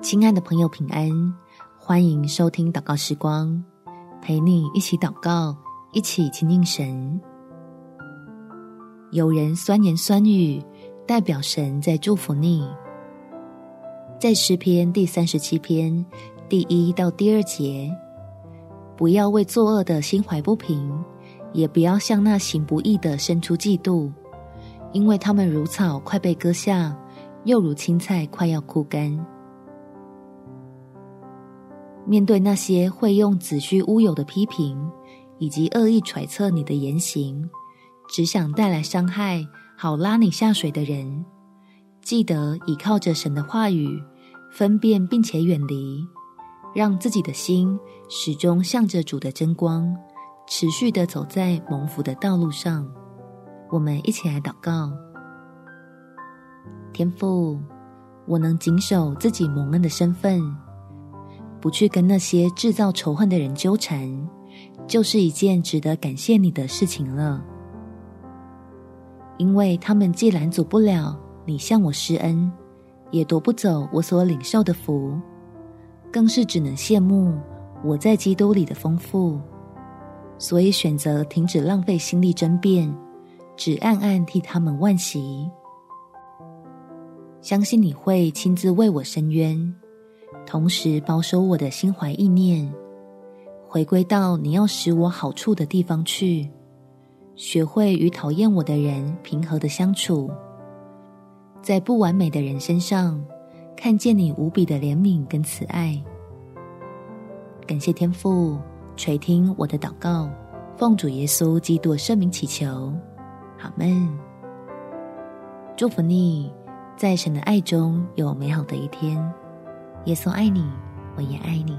亲爱的朋友，平安！欢迎收听祷告时光，陪你一起祷告，一起亲近神。有人酸言酸语，代表神在祝福你。在诗篇第三十七篇第一到第二节，不要为作恶的心怀不平，也不要向那行不义的生出嫉妒，因为他们如草快被割下，又如青菜快要枯干。面对那些会用子虚乌有的批评，以及恶意揣测你的言行，只想带来伤害，好拉你下水的人，记得倚靠着神的话语，分辨并且远离，让自己的心始终向着主的真光，持续的走在蒙福的道路上。我们一起来祷告：天父，我能谨守自己蒙恩的身份。不去跟那些制造仇恨的人纠缠，就是一件值得感谢你的事情了。因为他们既拦阻不了你向我施恩，也夺不走我所领受的福，更是只能羡慕我在基督里的丰富，所以选择停止浪费心力争辩，只暗暗替他们惋惜。相信你会亲自为我伸冤。同时保守我的心怀意念，回归到你要使我好处的地方去，学会与讨厌我的人平和的相处，在不完美的人身上看见你无比的怜悯跟慈爱。感谢天父垂听我的祷告，奉主耶稣基督圣名祈求，阿们。祝福你，在神的爱中有美好的一天。耶稣爱你，我也爱你。